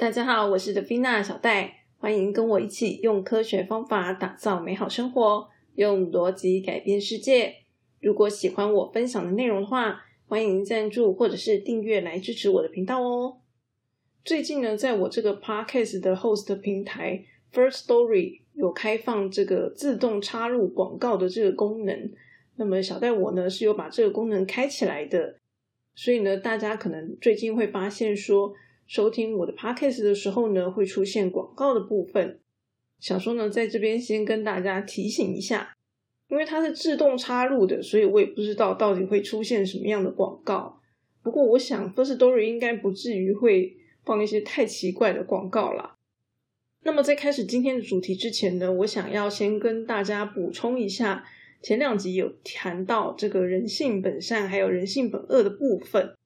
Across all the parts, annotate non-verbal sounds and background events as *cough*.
大家好，我是德菲娜小戴，欢迎跟我一起用科学方法打造美好生活，用逻辑改变世界。如果喜欢我分享的内容的话，欢迎赞助或者是订阅来支持我的频道哦。最近呢，在我这个 podcast 的 host 平台 First Story 有开放这个自动插入广告的这个功能，那么小戴我呢是有把这个功能开起来的。所以呢，大家可能最近会发现说，收听我的 podcast 的时候呢，会出现广告的部分。想说呢，在这边先跟大家提醒一下，因为它是自动插入的，所以我也不知道到底会出现什么样的广告。不过，我想 First Story 应该不至于会放一些太奇怪的广告啦。那么，在开始今天的主题之前呢，我想要先跟大家补充一下。前两集有谈到这个人性本善还有人性本恶的部分。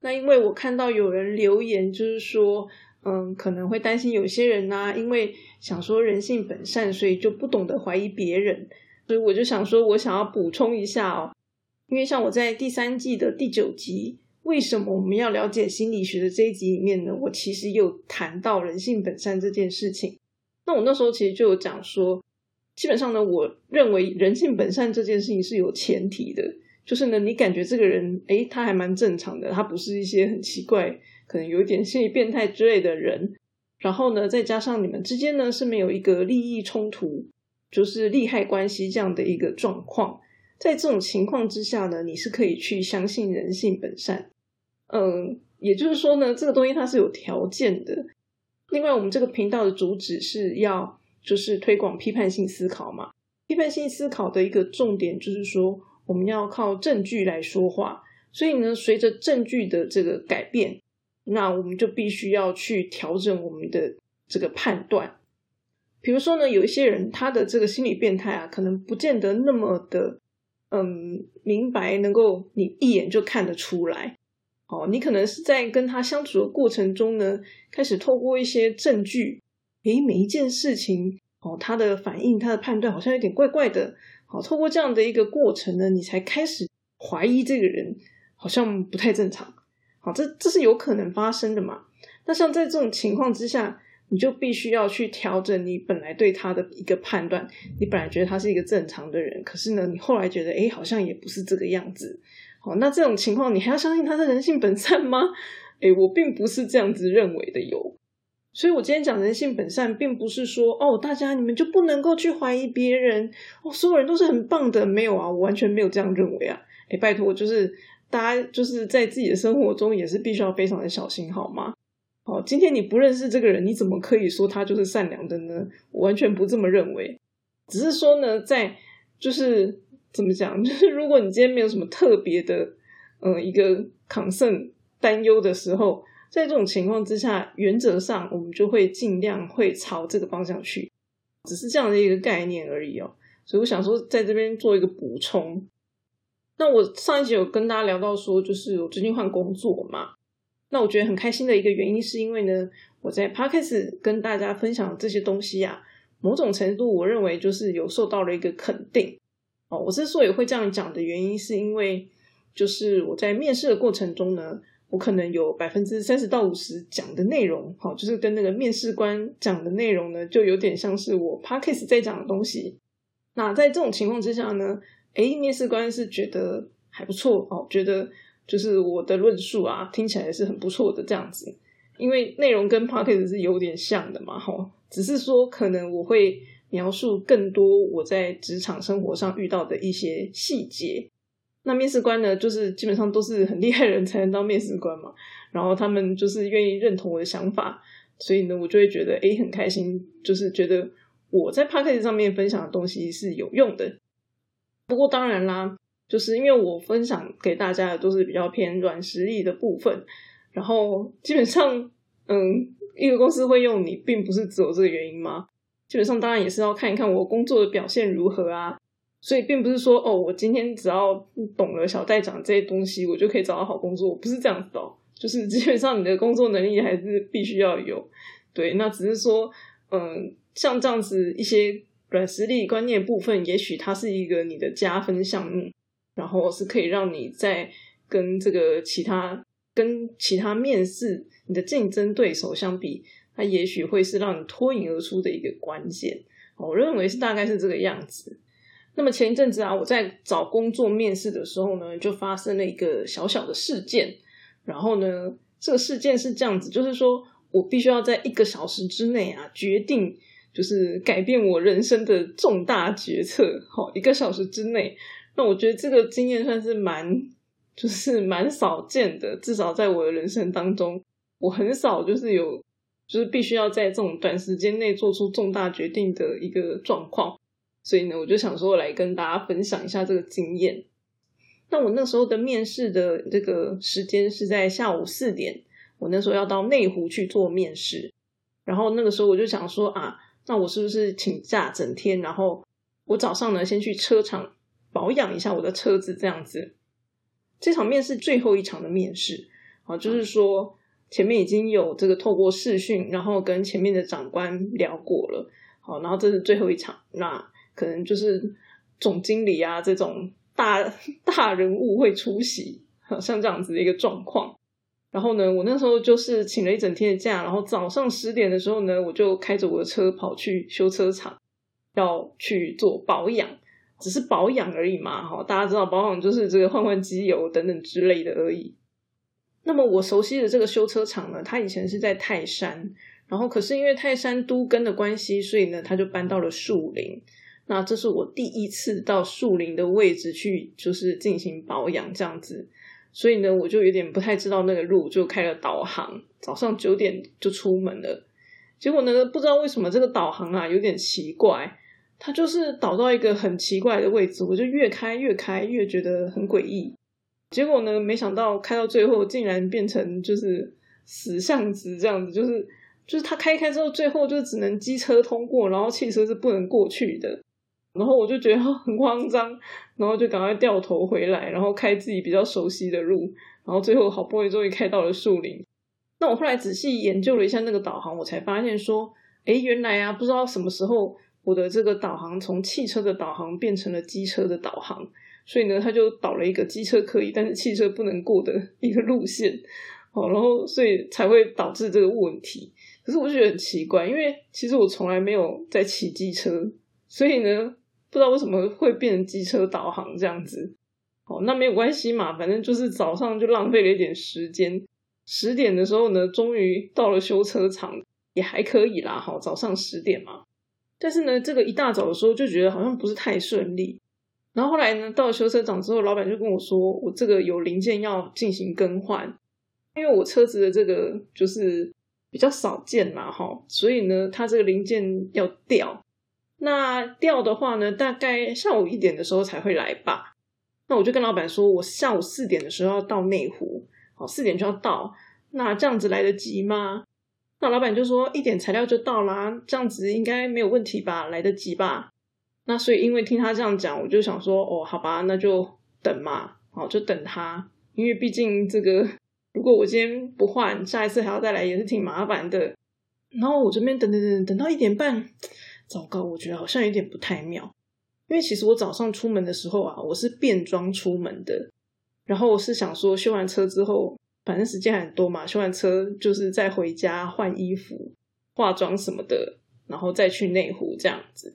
那因为我看到有人留言，就是说，嗯，可能会担心有些人呢，因为想说人性本善，所以就不懂得怀疑别人。所以我就想说，我想要补充一下哦，因为像我在第三季的第九集，为什么我们要了解心理学的这一集里面呢？我其实有谈到人性本善这件事情。那我那时候其实就有讲说。基本上呢，我认为人性本善这件事情是有前提的，就是呢，你感觉这个人，诶，他还蛮正常的，他不是一些很奇怪，可能有一点心理变态之类的人。然后呢，再加上你们之间呢是没有一个利益冲突，就是利害关系这样的一个状况，在这种情况之下呢，你是可以去相信人性本善。嗯，也就是说呢，这个东西它是有条件的。另外，我们这个频道的主旨是要。就是推广批判性思考嘛，批判性思考的一个重点就是说，我们要靠证据来说话。所以呢，随着证据的这个改变，那我们就必须要去调整我们的这个判断。比如说呢，有一些人他的这个心理变态啊，可能不见得那么的嗯明白，能够你一眼就看得出来。哦，你可能是在跟他相处的过程中呢，开始透过一些证据。诶，每一件事情哦，他的反应、他的判断好像有点怪怪的。好，透过这样的一个过程呢，你才开始怀疑这个人好像不太正常。好，这这是有可能发生的嘛？那像在这种情况之下，你就必须要去调整你本来对他的一个判断。你本来觉得他是一个正常的人，可是呢，你后来觉得诶，好像也不是这个样子。好，那这种情况，你还要相信他是人性本善吗？诶，我并不是这样子认为的哟。所以，我今天讲人性本善，并不是说哦，大家你们就不能够去怀疑别人哦，所有人都是很棒的，没有啊，我完全没有这样认为啊。哎，拜托，就是大家就是在自己的生活中也是必须要非常的小心，好吗？哦，今天你不认识这个人，你怎么可以说他就是善良的呢？我完全不这么认为，只是说呢，在就是怎么讲，*laughs* 就是如果你今天没有什么特别的，嗯，一个抗胜担忧的时候。在这种情况之下，原则上我们就会尽量会朝这个方向去，只是这样的一个概念而已哦。所以我想说，在这边做一个补充。那我上一集有跟大家聊到说，就是我最近换工作嘛，那我觉得很开心的一个原因，是因为呢，我在 Podcast 跟大家分享这些东西啊，某种程度我认为就是有受到了一个肯定哦。我之所以会这样讲的原因，是因为就是我在面试的过程中呢。我可能有百分之三十到五十讲的内容，好，就是跟那个面试官讲的内容呢，就有点像是我 p a c k a s 在讲的东西。那在这种情况之下呢，诶，面试官是觉得还不错哦，觉得就是我的论述啊，听起来是很不错的这样子。因为内容跟 p a c k a s 是有点像的嘛，哈，只是说可能我会描述更多我在职场生活上遇到的一些细节。那面试官呢，就是基本上都是很厉害人才能当面试官嘛，然后他们就是愿意认同我的想法，所以呢，我就会觉得诶很开心，就是觉得我在 p a c k a g e 上面分享的东西是有用的。不过当然啦，就是因为我分享给大家的都是比较偏软实力的部分，然后基本上，嗯，一个公司会用你，并不是只有这个原因吗？基本上当然也是要看一看我工作的表现如何啊。所以并不是说哦，我今天只要懂了小戴讲这些东西，我就可以找到好工作，不是这样子哦。就是基本上你的工作能力还是必须要有。对，那只是说，嗯，像这样子一些软实力观念部分，也许它是一个你的加分项目，然后是可以让你在跟这个其他跟其他面试你的竞争对手相比，它也许会是让你脱颖而出的一个关键。我认为是大概是这个样子。那么前一阵子啊，我在找工作面试的时候呢，就发生了一个小小的事件。然后呢，这个事件是这样子，就是说我必须要在一个小时之内啊，决定就是改变我人生的重大决策。好，一个小时之内，那我觉得这个经验算是蛮，就是蛮少见的。至少在我的人生当中，我很少就是有，就是必须要在这种短时间内做出重大决定的一个状况。所以呢，我就想说来跟大家分享一下这个经验。那我那时候的面试的这个时间是在下午四点，我那时候要到内湖去做面试。然后那个时候我就想说啊，那我是不是请假整天？然后我早上呢先去车厂保养一下我的车子，这样子。这场面试最后一场的面试啊，就是说前面已经有这个透过视讯，然后跟前面的长官聊过了。好，然后这是最后一场，那。可能就是总经理啊这种大大人物会出席，像这样子的一个状况。然后呢，我那时候就是请了一整天的假，然后早上十点的时候呢，我就开着我的车跑去修车厂，要去做保养，只是保养而已嘛。哈，大家知道保养就是这个换换机油等等之类的而已。那么我熟悉的这个修车厂呢，它以前是在泰山，然后可是因为泰山都根的关系，所以呢，他就搬到了树林。那这是我第一次到树林的位置去，就是进行保养这样子，所以呢，我就有点不太知道那个路，就开了导航，早上九点就出门了。结果呢，不知道为什么这个导航啊有点奇怪，它就是导到一个很奇怪的位置，我就越开越开，越觉得很诡异。结果呢，没想到开到最后竟然变成就是死巷子这样子，就是就是它开开之后，最后就只能机车通过，然后汽车是不能过去的。然后我就觉得很慌张，然后就赶快掉头回来，然后开自己比较熟悉的路，然后最后好不容易终于开到了树林。那我后来仔细研究了一下那个导航，我才发现说，哎，原来啊，不知道什么时候我的这个导航从汽车的导航变成了机车的导航，所以呢，它就导了一个机车可以，但是汽车不能过的一个路线。哦，然后所以才会导致这个问题。可是我就觉得很奇怪，因为其实我从来没有在骑机车，所以呢。不知道为什么会变成机车导航这样子，哦，那没有关系嘛，反正就是早上就浪费了一点时间。十点的时候呢，终于到了修车厂，也还可以啦，好，早上十点嘛。但是呢，这个一大早的时候就觉得好像不是太顺利。然后后来呢，到了修车厂之后，老板就跟我说，我这个有零件要进行更换，因为我车子的这个就是比较少见嘛，哈，所以呢，它这个零件要掉。那调的话呢，大概下午一点的时候才会来吧。那我就跟老板说，我下午四点的时候要到内湖，好，四点就要到。那这样子来得及吗？那老板就说一点材料就到啦，这样子应该没有问题吧，来得及吧？那所以因为听他这样讲，我就想说，哦，好吧，那就等嘛，好，就等他，因为毕竟这个如果我今天不换，下一次还要再来，也是挺麻烦的。然后我这边等等等等到一点半。糟糕，我觉得好像有点不太妙，因为其实我早上出门的时候啊，我是便装出门的，然后我是想说修完车之后，反正时间很多嘛，修完车就是再回家换衣服、化妆什么的，然后再去内湖这样子。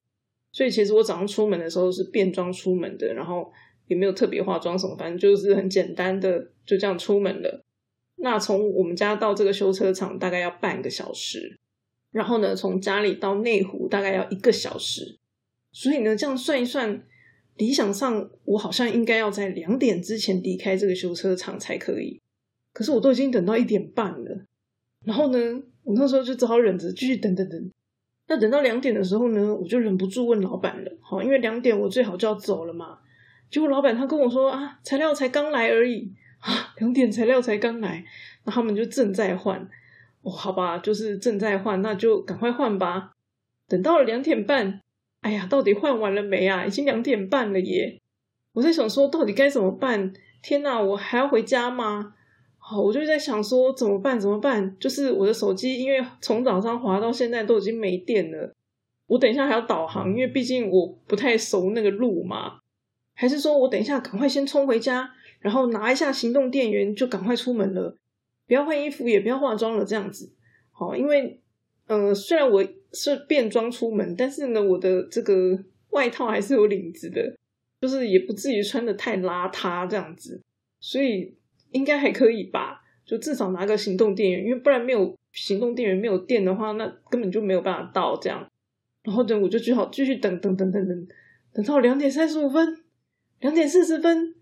所以其实我早上出门的时候是便装出门的，然后也没有特别化妆什么，反正就是很简单的就这样出门了。那从我们家到这个修车厂大概要半个小时。然后呢，从家里到内湖大概要一个小时，所以呢，这样算一算，理想上我好像应该要在两点之前离开这个修车厂才可以。可是我都已经等到一点半了，然后呢，我那时候就只好忍着继续等等等。那等到两点的时候呢，我就忍不住问老板了，好，因为两点我最好就要走了嘛。结果老板他跟我说啊，材料才刚来而已啊，两点材料才刚来，那他们就正在换。哦，好吧，就是正在换，那就赶快换吧。等到了两点半，哎呀，到底换完了没啊？已经两点半了耶！我在想说，到底该怎么办？天哪，我还要回家吗？好，我就在想说，怎么办？怎么办？就是我的手机，因为从早上滑到现在都已经没电了。我等一下还要导航，因为毕竟我不太熟那个路嘛。还是说我等一下赶快先冲回家，然后拿一下行动电源，就赶快出门了？不要换衣服，也不要化妆了，这样子。好，因为呃，虽然我是便装出门，但是呢，我的这个外套还是有领子的，就是也不至于穿的太邋遢这样子，所以应该还可以吧。就至少拿个行动电源，因为不然没有行动电源没有电的话，那根本就没有办法到这样。然后呢，我就只好继续等等等等等，等到两点三十五分，两点四十分，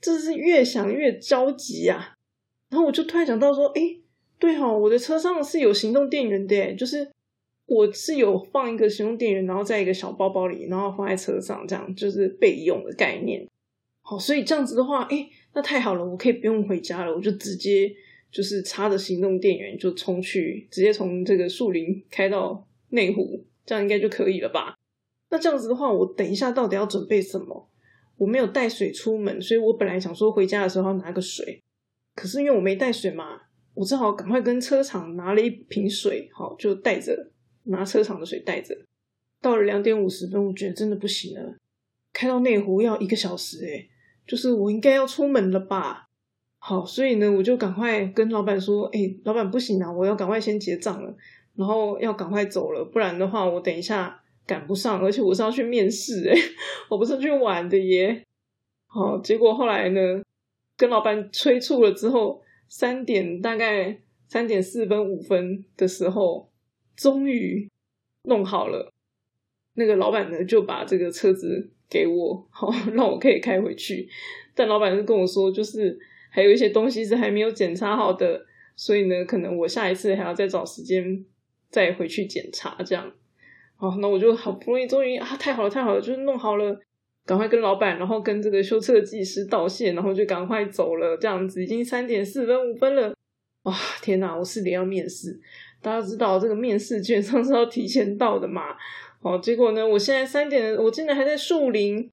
这是越想越着急啊。然后我就突然想到说，哎，对哈，我的车上是有行动电源的，就是我是有放一个行动电源，然后在一个小包包里，然后放在车上，这样就是备用的概念。好，所以这样子的话，哎，那太好了，我可以不用回家了，我就直接。就是插着行动电源就冲去，直接从这个树林开到内湖，这样应该就可以了吧？那这样子的话，我等一下到底要准备什么？我没有带水出门，所以我本来想说回家的时候要拿个水，可是因为我没带水嘛，我只好赶快跟车厂拿了一瓶水，好就带着拿车厂的水带着。到了两点五十分，我觉得真的不行了，开到内湖要一个小时，诶就是我应该要出门了吧？好，所以呢，我就赶快跟老板说：“哎，老板不行啊，我要赶快先结账了，然后要赶快走了，不然的话，我等一下赶不上，而且我是要去面试，哎，*laughs* 我不是去玩的耶。”好，结果后来呢，跟老板催促了之后，三点大概三点四分五分的时候，终于弄好了。那个老板呢，就把这个车子给我，好让我可以开回去。但老板就跟我说，就是。还有一些东西是还没有检查好的，所以呢，可能我下一次还要再找时间再回去检查。这样，好，那我就好不容易终于啊，太好了，太好了，就是弄好了，赶快跟老板，然后跟这个修车技师道谢，然后就赶快走了。这样子已经三点四分五分了，哇，天哪！我四点要面试，大家知道这个面试基本上是要提前到的嘛？好，结果呢，我现在三点，我竟然还在树林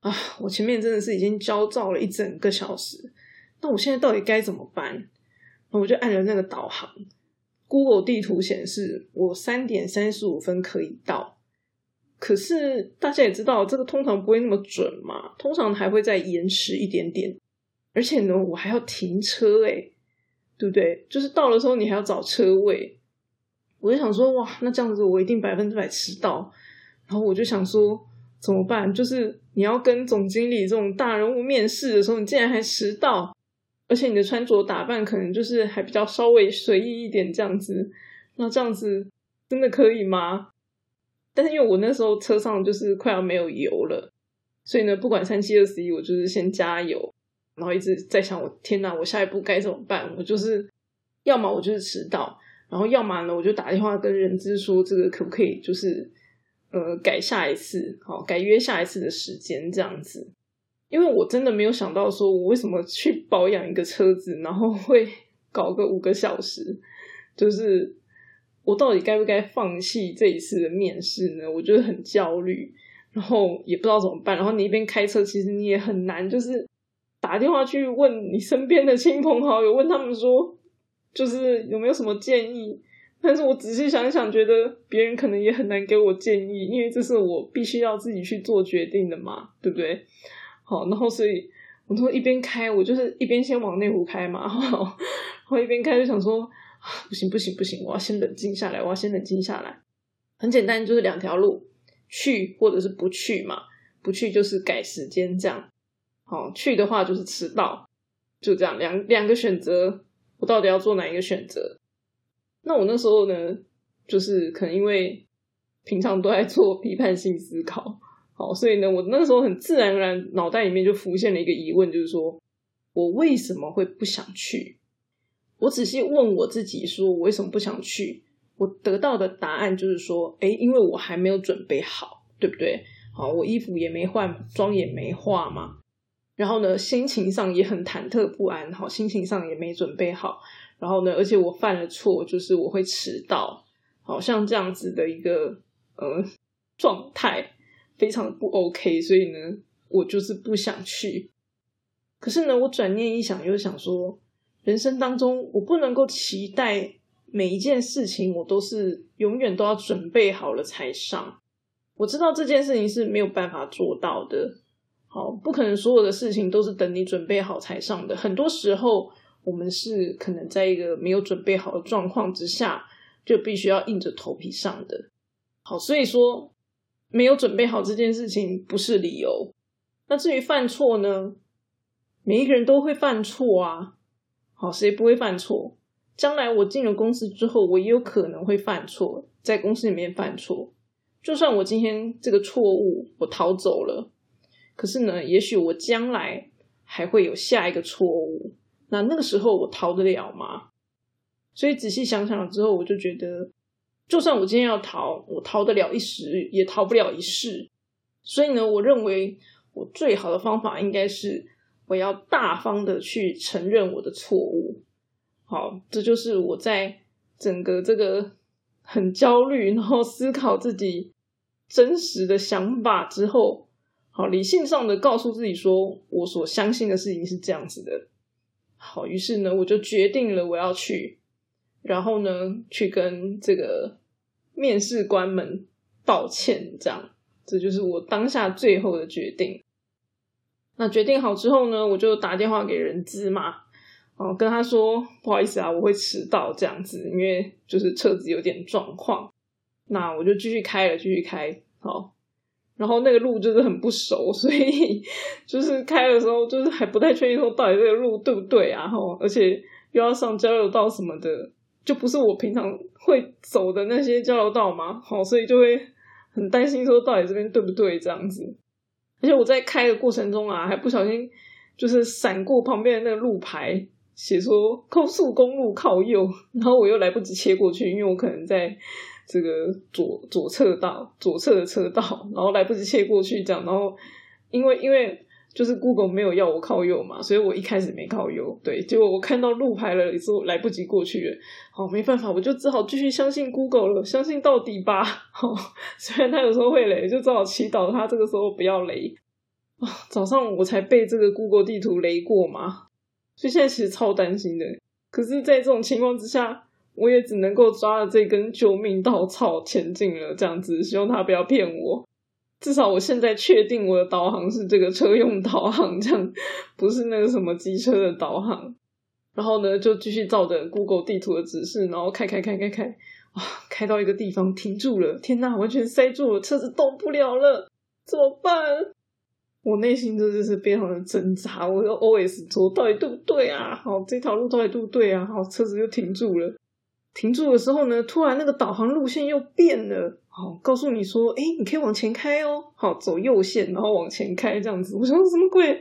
啊！我前面真的是已经焦躁了一整个小时。那我现在到底该怎么办？我就按了那个导航，Google 地图显示我三点三十五分可以到，可是大家也知道，这个通常不会那么准嘛，通常还会再延迟一点点。而且呢，我还要停车，诶对不对？就是到的时候你还要找车位，我就想说，哇，那这样子我一定百分之百迟到。然后我就想说，怎么办？就是你要跟总经理这种大人物面试的时候，你竟然还迟到。而且你的穿着打扮可能就是还比较稍微随意一点这样子，那这样子真的可以吗？但是因为我那时候车上就是快要没有油了，所以呢，不管三七二十一，我就是先加油，然后一直在想，我天哪，我下一步该怎么办？我就是要么我就是迟到，然后要么呢，我就打电话跟人资说，这个可不可以就是呃改下一次，好改约下一次的时间这样子。因为我真的没有想到，说我为什么去保养一个车子，然后会搞个五个小时，就是我到底该不该放弃这一次的面试呢？我觉得很焦虑，然后也不知道怎么办。然后你一边开车，其实你也很难，就是打电话去问你身边的亲朋好友，问他们说，就是有没有什么建议。但是我仔细想想，觉得别人可能也很难给我建议，因为这是我必须要自己去做决定的嘛，对不对？好，然后所以我都一边开，我就是一边先往内湖开嘛，*laughs* 然后一边开就想说，不行不行不行，我要先冷静下来，我要先冷静下来。很简单，就是两条路，去或者是不去嘛。不去就是改时间这样，好去的话就是迟到，就这样两两个选择，我到底要做哪一个选择？那我那时候呢，就是可能因为平常都在做批判性思考。好，所以呢，我那时候很自然而然，脑袋里面就浮现了一个疑问，就是说我为什么会不想去？我仔细问我自己，说我为什么不想去？我得到的答案就是说，哎，因为我还没有准备好，对不对？好，我衣服也没换，妆也没化嘛。然后呢，心情上也很忐忑不安，好，心情上也没准备好。然后呢，而且我犯了错，就是我会迟到，好像这样子的一个呃状态。非常不 OK，所以呢，我就是不想去。可是呢，我转念一想，又想说，人生当中我不能够期待每一件事情我都是永远都要准备好了才上。我知道这件事情是没有办法做到的。好，不可能所有的事情都是等你准备好才上的。很多时候，我们是可能在一个没有准备好的状况之下，就必须要硬着头皮上的。好，所以说没有准备好这件事情不是理由。那至于犯错呢？每一个人都会犯错啊。好，谁不会犯错？将来我进了公司之后，我也有可能会犯错，在公司里面犯错。就算我今天这个错误我逃走了，可是呢，也许我将来还会有下一个错误。那那个时候我逃得了吗？所以仔细想想之后，我就觉得，就算我今天要逃，我逃得了一时，也逃不了一世。所以呢，我认为我最好的方法应该是，我要大方的去承认我的错误。好，这就是我在整个这个。很焦虑，然后思考自己真实的想法之后，好理性上的告诉自己说，我所相信的事情是这样子的。好，于是呢，我就决定了我要去，然后呢，去跟这个面试官们道歉。这样，这就是我当下最后的决定。那决定好之后呢，我就打电话给人资嘛。哦，跟他说不好意思啊，我会迟到这样子，因为就是车子有点状况。那我就继续开了，继续开。好，然后那个路就是很不熟，所以 *laughs* 就是开的时候就是还不太确定说到底这个路对不对啊？哈，而且又要上交流道什么的，就不是我平常会走的那些交流道嘛。好，所以就会很担心说到底这边对不对这样子。而且我在开的过程中啊，还不小心就是闪过旁边的那个路牌。写说高速公路靠右，然后我又来不及切过去，因为我可能在这个左左侧道左侧的车道，然后来不及切过去，这样，然后因为因为就是 Google 没有要我靠右嘛，所以我一开始没靠右，对，结果我看到路牌了，之后来不及过去了，好，没办法，我就只好继续相信 Google 了，相信到底吧。好，*laughs* 虽然他有时候会雷，就只好祈祷他这个时候不要雷啊。早上我才被这个 Google 地图雷过嘛。所以现在其实超担心的，可是，在这种情况之下，我也只能够抓着这根救命稻草前进了。这样子，希望他不要骗我。至少我现在确定我的导航是这个车用导航，这样不是那个什么机车的导航。然后呢，就继续照着 Google 地图的指示，然后开开开开开，哇，开到一个地方停住了。天呐，完全塞住了，车子动不了了，怎么办？我内心真的是非常的挣扎，我又 OS 说到底对不对啊？好，这条路到底对不对啊？好，车子又停住了。停住的时候呢，突然那个导航路线又变了，好，告诉你说，哎，你可以往前开哦，好，走右线，然后往前开这样子。我说什么鬼？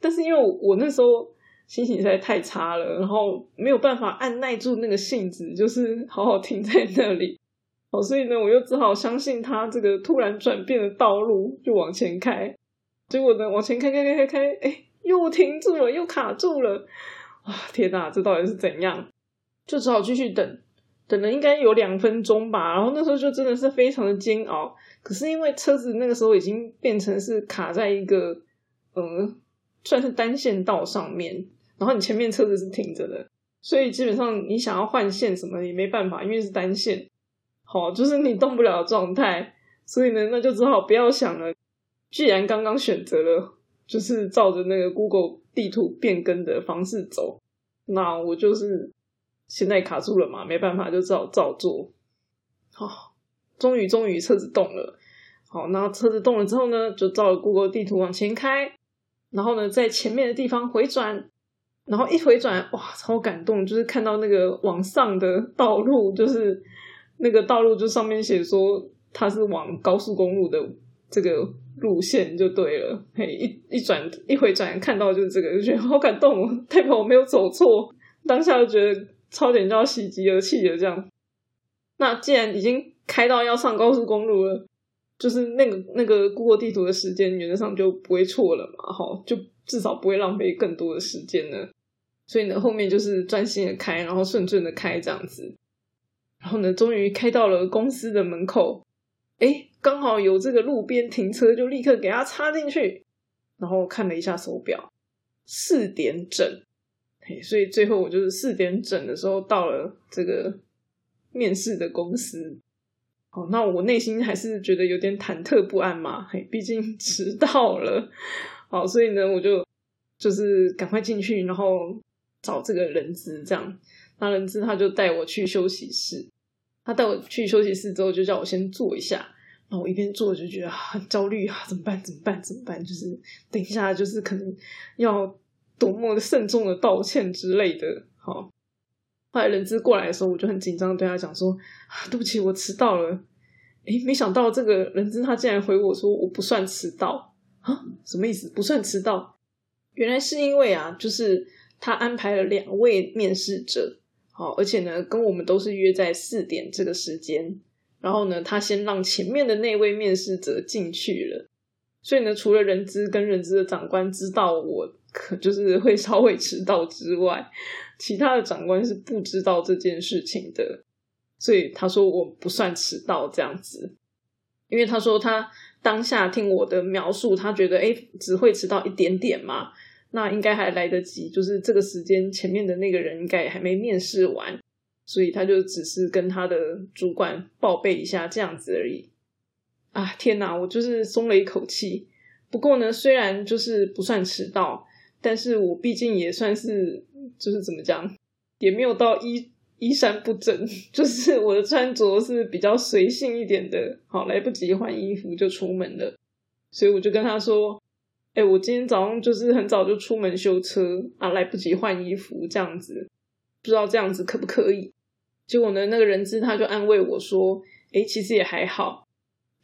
但是因为我那时候心情实在太差了，然后没有办法按耐住那个性子，就是好好停在那里。好，所以呢，我又只好相信他这个突然转变的道路，就往前开。结果呢，往前开开开开开，哎，又停住了，又卡住了，啊，天哪，这到底是怎样？就只好继续等，等了应该有两分钟吧。然后那时候就真的是非常的煎熬。可是因为车子那个时候已经变成是卡在一个，嗯，算是单线道上面，然后你前面车子是停着的，所以基本上你想要换线什么也没办法，因为是单线，好，就是你动不了状态。所以呢，那就只好不要想了。既然刚刚选择了，就是照着那个 Google 地图变更的方式走，那我就是现在卡住了嘛，没办法，就只好照做。好，终于终于车子动了。好，那车子动了之后呢，就照着 Google 地图往前开，然后呢，在前面的地方回转，然后一回转，哇，超感动，就是看到那个往上的道路，就是那个道路就上面写说它是往高速公路的这个。路线就对了，嘿，一一转一回转看到就是这个，就觉得好感动哦，代表我没有走错。当下就觉得超点就要喜极而泣了，这样。那既然已经开到要上高速公路了，就是那个那个谷歌地图的时间原则上就不会错了嘛，哈，就至少不会浪费更多的时间了。所以呢，后面就是专心的开，然后顺顺的开这样子。然后呢，终于开到了公司的门口，哎。刚好有这个路边停车，就立刻给他插进去，然后看了一下手表，四点整，所以最后我就是四点整的时候到了这个面试的公司。哦，那我内心还是觉得有点忐忑不安嘛，嘿，毕竟迟到了。好，所以呢，我就就是赶快进去，然后找这个人资，这样，那人资他就带我去休息室，他带我去休息室之后，就叫我先坐一下。然后我一边坐就觉得很焦虑啊，怎么办？怎么办？怎么办？就是等一下，就是可能要多么的慎重的道歉之类的。好，后来人资过来的时候，我就很紧张，对他讲说：“对不起，我迟到了。”诶，没想到这个人资他竟然回我说：“我不算迟到啊？什么意思？不算迟到？原来是因为啊，就是他安排了两位面试者，好，而且呢，跟我们都是约在四点这个时间。”然后呢，他先让前面的那位面试者进去了，所以呢，除了人资跟人资的长官知道我可就是会稍微迟到之外，其他的长官是不知道这件事情的。所以他说我不算迟到这样子，因为他说他当下听我的描述，他觉得哎只会迟到一点点嘛，那应该还来得及，就是这个时间前面的那个人应该还没面试完。所以他就只是跟他的主管报备一下这样子而已。啊，天哪，我就是松了一口气。不过呢，虽然就是不算迟到，但是我毕竟也算是就是怎么讲，也没有到衣衣衫不整，*laughs* 就是我的穿着是比较随性一点的。好，来不及换衣服就出门了，所以我就跟他说：“哎，我今天早上就是很早就出门修车啊，来不及换衣服这样子，不知道这样子可不可以？”结果呢，那个人质他就安慰我说：“诶，其实也还好，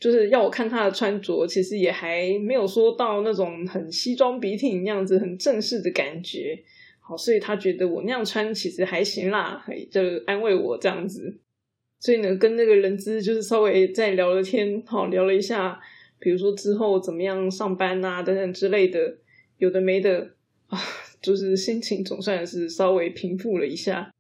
就是要我看他的穿着，其实也还没有说到那种很西装笔挺那样子很正式的感觉。好，所以他觉得我那样穿其实还行啦，就安慰我这样子。所以呢，跟那个人资就是稍微再聊了天，好聊了一下，比如说之后怎么样上班啊等等之类的，有的没的啊，就是心情总算是稍微平复了一下。”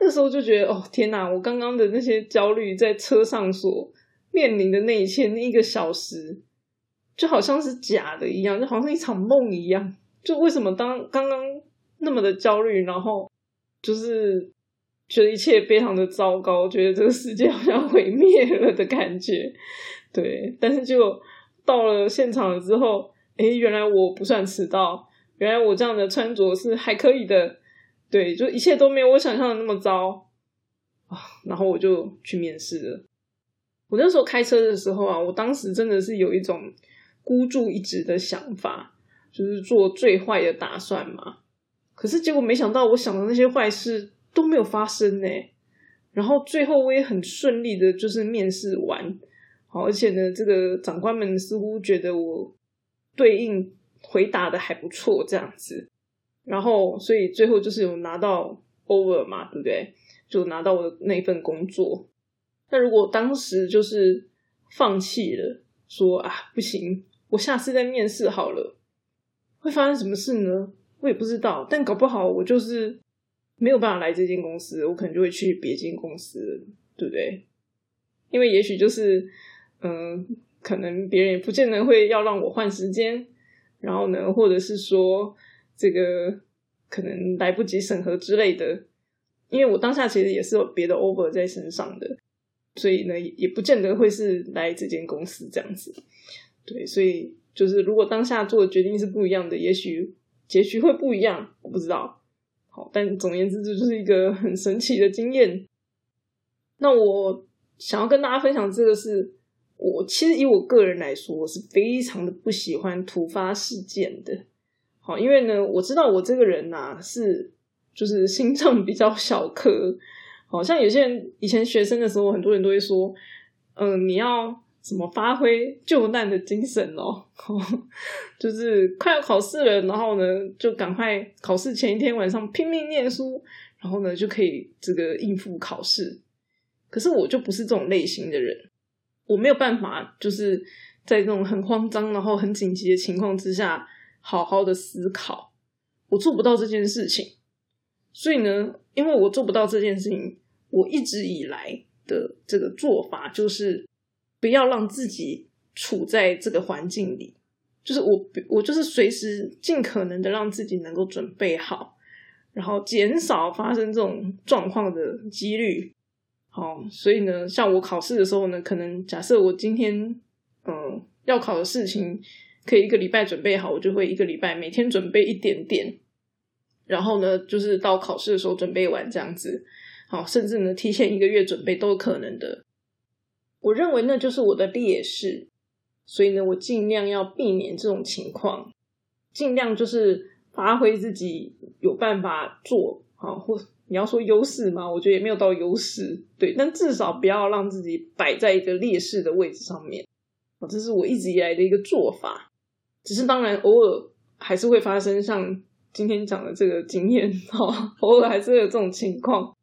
那时候就觉得哦天哪！我刚刚的那些焦虑，在车上所面临的那一切，那一个小时，就好像是假的一样，就好像一场梦一样。就为什么当刚刚那么的焦虑，然后就是觉得一切非常的糟糕，觉得这个世界好像毁灭了的感觉。对，但是就到了现场了之后，诶，原来我不算迟到，原来我这样的穿着是还可以的。对，就一切都没有我想象的那么糟啊！然后我就去面试了。我那时候开车的时候啊，我当时真的是有一种孤注一掷的想法，就是做最坏的打算嘛。可是结果没想到，我想的那些坏事都没有发生呢。然后最后我也很顺利的，就是面试完。好，而且呢，这个长官们似乎觉得我对应回答的还不错，这样子。然后，所以最后就是有拿到 over 嘛，对不对？就拿到我的那份工作。那如果当时就是放弃了，说啊不行，我下次再面试好了，会发生什么事呢？我也不知道。但搞不好我就是没有办法来这间公司，我可能就会去别间公司，对不对？因为也许就是嗯，可能别人也不见得会要让我换时间，然后呢，或者是说。这个可能来不及审核之类的，因为我当下其实也是有别的 over 在身上的，所以呢也不见得会是来这间公司这样子。对，所以就是如果当下做的决定是不一样的，也许结局会不一样，我不知道。好，但总而言之，这就是一个很神奇的经验。那我想要跟大家分享这个是，我其实以我个人来说，我是非常的不喜欢突发事件的。好，因为呢，我知道我这个人呐是就是心脏比较小颗，好像有些人以前学生的时候，很多人都会说，嗯，你要怎么发挥救难的精神哦，*laughs* 就是快要考试了，然后呢，就赶快考试前一天晚上拼命念书，然后呢就可以这个应付考试。可是我就不是这种类型的人，我没有办法，就是在这种很慌张然后很紧急的情况之下。好好的思考，我做不到这件事情，所以呢，因为我做不到这件事情，我一直以来的这个做法就是不要让自己处在这个环境里，就是我我就是随时尽可能的让自己能够准备好，然后减少发生这种状况的几率。好，所以呢，像我考试的时候呢，可能假设我今天嗯要考的事情。可以一个礼拜准备好，我就会一个礼拜每天准备一点点。然后呢，就是到考试的时候准备完这样子，好，甚至呢提前一个月准备都有可能的。我认为那就是我的劣势，所以呢，我尽量要避免这种情况，尽量就是发挥自己有办法做好，或你要说优势嘛，我觉得也没有到优势，对，但至少不要让自己摆在一个劣势的位置上面。这是我一直以来的一个做法，只是当然偶尔还是会发生像今天讲的这个经验哈，*laughs* 偶尔还是会有这种情况，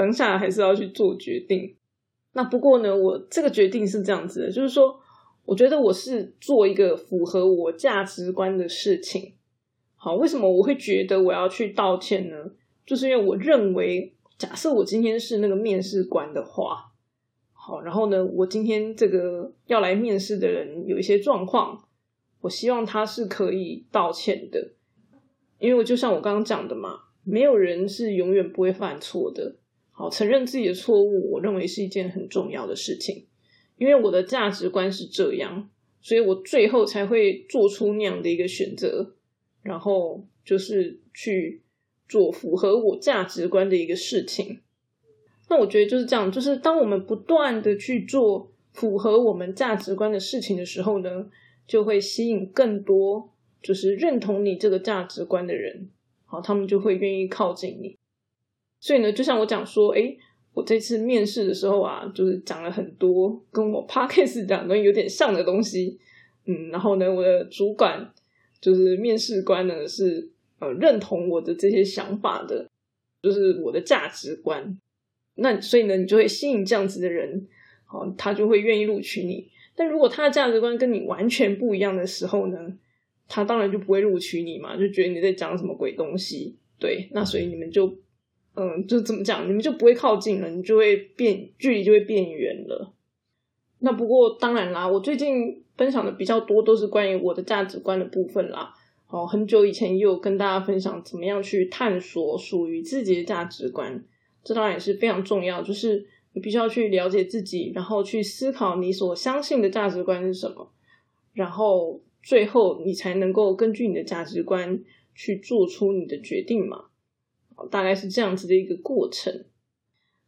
当下还是要去做决定。那不过呢，我这个决定是这样子的，就是说，我觉得我是做一个符合我价值观的事情。好，为什么我会觉得我要去道歉呢？就是因为我认为，假设我今天是那个面试官的话。好，然后呢，我今天这个要来面试的人有一些状况，我希望他是可以道歉的，因为我就像我刚刚讲的嘛，没有人是永远不会犯错的。好，承认自己的错误，我认为是一件很重要的事情，因为我的价值观是这样，所以我最后才会做出那样的一个选择，然后就是去做符合我价值观的一个事情。那我觉得就是这样，就是当我们不断的去做符合我们价值观的事情的时候呢，就会吸引更多就是认同你这个价值观的人，好，他们就会愿意靠近你。所以呢，就像我讲说，诶，我这次面试的时候啊，就是讲了很多跟我 *laughs* podcast 讲的有点像的东西，嗯，然后呢，我的主管就是面试官呢是呃认同我的这些想法的，就是我的价值观。那所以呢，你就会吸引这样子的人，哦，他就会愿意录取你。但如果他的价值观跟你完全不一样的时候呢，他当然就不会录取你嘛，就觉得你在讲什么鬼东西。对，那所以你们就，嗯，就怎么讲，你们就不会靠近了，你就会变距离就会变远了。那不过当然啦，我最近分享的比较多都是关于我的价值观的部分啦。哦，很久以前也有跟大家分享怎么样去探索属于自己的价值观。这当然也是非常重要，就是你必须要去了解自己，然后去思考你所相信的价值观是什么，然后最后你才能够根据你的价值观去做出你的决定嘛。大概是这样子的一个过程。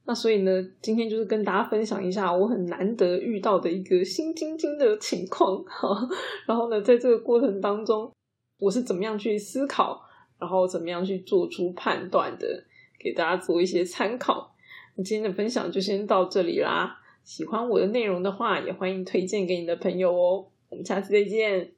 那所以呢，今天就是跟大家分享一下我很难得遇到的一个心惊惊的情况 *laughs* 哈。然后呢，在这个过程当中，我是怎么样去思考，然后怎么样去做出判断的。给大家做一些参考。今天的分享就先到这里啦。喜欢我的内容的话，也欢迎推荐给你的朋友哦。我们下次再见。